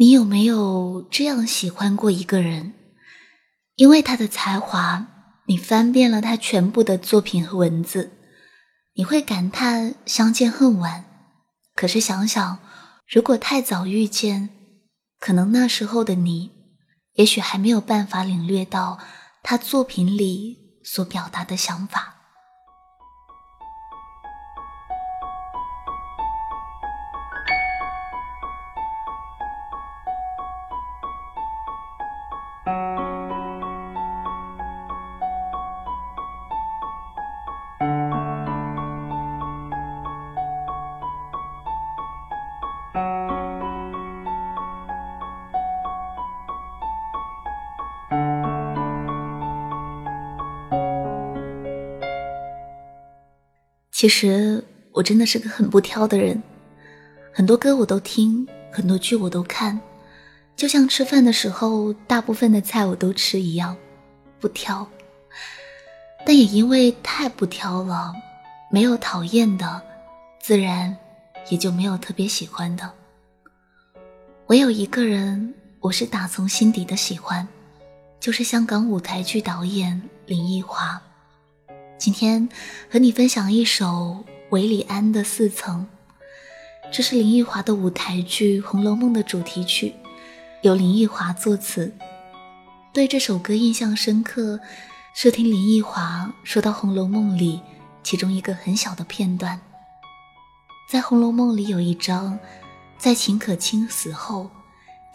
你有没有这样喜欢过一个人？因为他的才华，你翻遍了他全部的作品和文字，你会感叹相见恨晚。可是想想，如果太早遇见，可能那时候的你，也许还没有办法领略到他作品里所表达的想法。其实我真的是个很不挑的人，很多歌我都听，很多剧我都看，就像吃饭的时候，大部分的菜我都吃一样，不挑。但也因为太不挑了，没有讨厌的，自然也就没有特别喜欢的。唯有一个人，我是打从心底的喜欢，就是香港舞台剧导演林奕华。今天和你分享一首韦礼安的《四层》，这是林奕华的舞台剧《红楼梦》的主题曲，由林奕华作词。对这首歌印象深刻，是听林奕华说到《红楼梦》里其中一个很小的片段。在《红楼梦》里有一章，在秦可卿死后，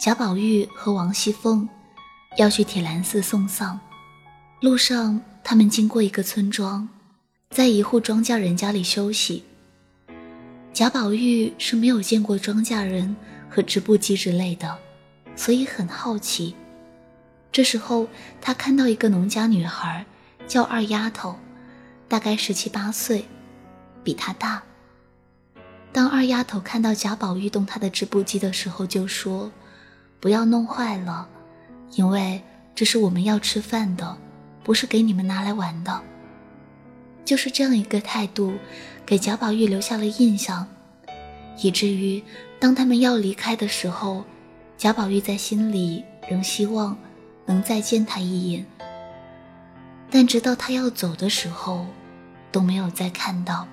贾宝玉和王熙凤要去铁栏寺送丧，路上。他们经过一个村庄，在一户庄稼人家里休息。贾宝玉是没有见过庄稼人和织布机之类的，所以很好奇。这时候，他看到一个农家女孩，叫二丫头，大概十七八岁，比他大。当二丫头看到贾宝玉动他的织布机的时候，就说：“不要弄坏了，因为这是我们要吃饭的。”不是给你们拿来玩的，就是这样一个态度，给贾宝玉留下了印象，以至于当他们要离开的时候，贾宝玉在心里仍希望能再见他一眼。但直到他要走的时候，都没有再看到。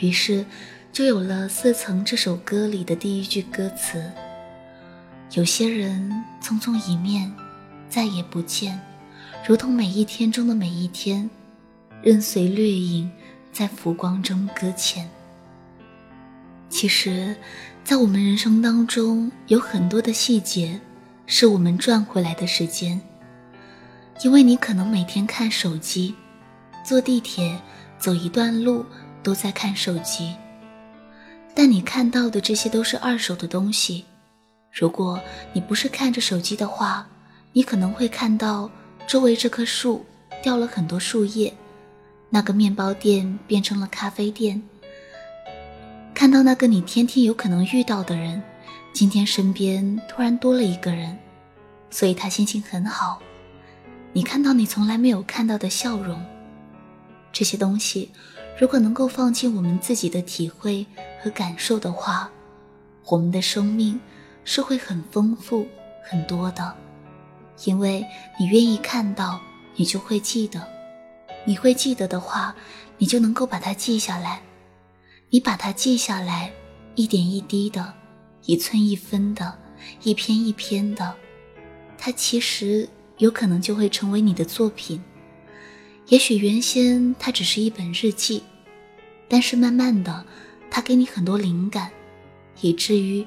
于是，就有了《四层》这首歌里的第一句歌词：“有些人匆匆一面，再也不见。”如同每一天中的每一天，任随掠影在浮光中搁浅。其实，在我们人生当中，有很多的细节，是我们赚回来的时间。因为你可能每天看手机，坐地铁走一段路都在看手机，但你看到的这些都是二手的东西。如果你不是看着手机的话，你可能会看到。周围这棵树掉了很多树叶，那个面包店变成了咖啡店。看到那个你天天有可能遇到的人，今天身边突然多了一个人，所以他心情很好。你看到你从来没有看到的笑容，这些东西如果能够放进我们自己的体会和感受的话，我们的生命是会很丰富很多的。因为你愿意看到，你就会记得；你会记得的话，你就能够把它记下来。你把它记下来，一点一滴的，一寸一分的，一篇一篇的，它其实有可能就会成为你的作品。也许原先它只是一本日记，但是慢慢的，它给你很多灵感，以至于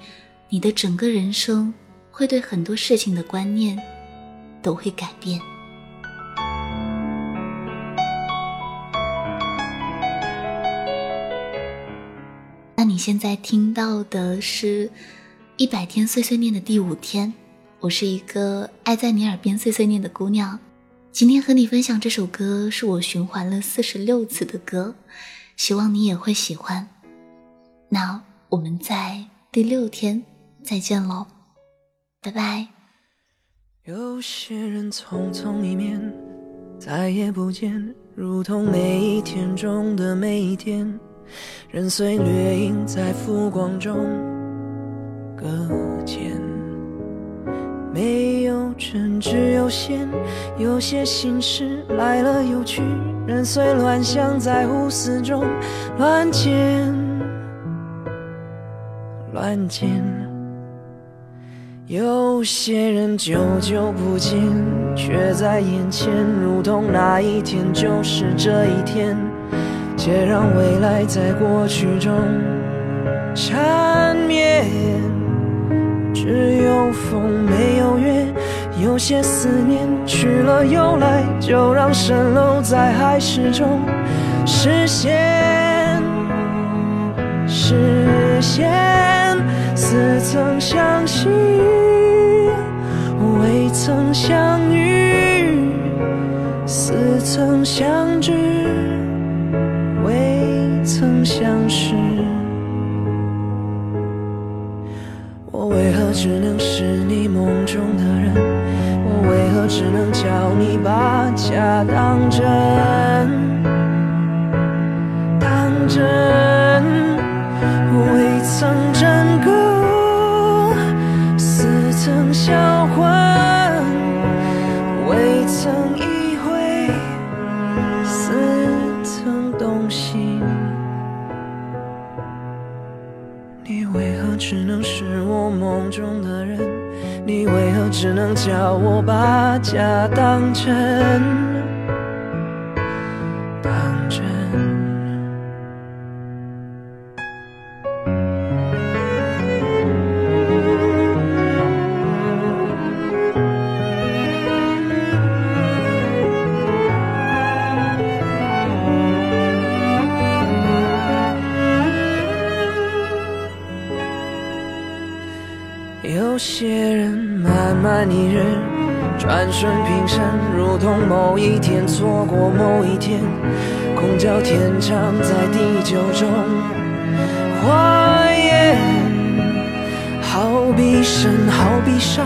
你的整个人生会对很多事情的观念。都会改变。你现在听到的是《一百天碎碎念》的第五天。我是一个爱在你耳边碎碎念的姑娘。今天和你分享这首歌，是我循环了四十六次的歌，希望你也会喜欢。那我们在第六天再见喽，拜拜。有些人匆匆一面，再也不见，如同每一天中的每一天，人随掠影在浮光中搁浅。没有真，只有线。有些心事来了又去，人随乱想，在胡思中乱剪乱剪。有些人久久不见，却在眼前，如同那一天就是这一天。且让未来在过去中缠绵，只有风没有月，有些思念去了又来，就让蜃楼在海市中实现，实现。似曾相识，未曾相遇，似曾相知。曾相识，我为何只能是你梦中的人？我为何只能叫你把假当真？当真，未曾只能是我梦中的人？你为何只能叫我把假当真？有些人慢慢一日，转瞬平生，如同某一天错过某一天，空交天长在地久中化烟。好比生，好比伤，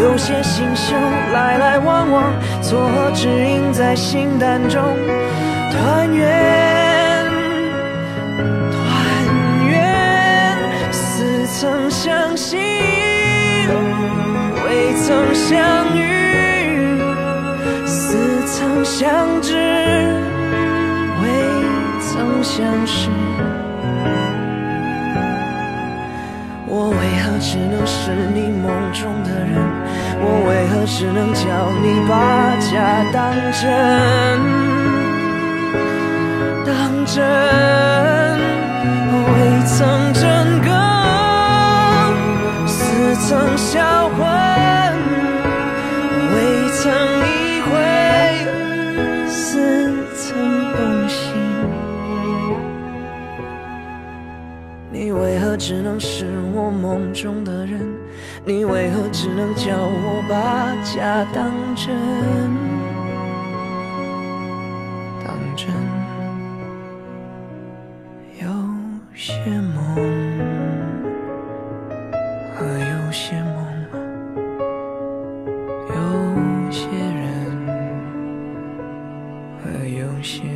有些星宿来来往往，错合指引在心淡中团圆，曾相信。未曾相遇，似曾相知，未曾相识。我为何只能是你梦中的人？我为何只能叫你把假当真？当真，未曾真。曾销魂，未曾意会，似曾动心。你为何只能是我梦中的人？你为何只能叫我把假当真？当真，share.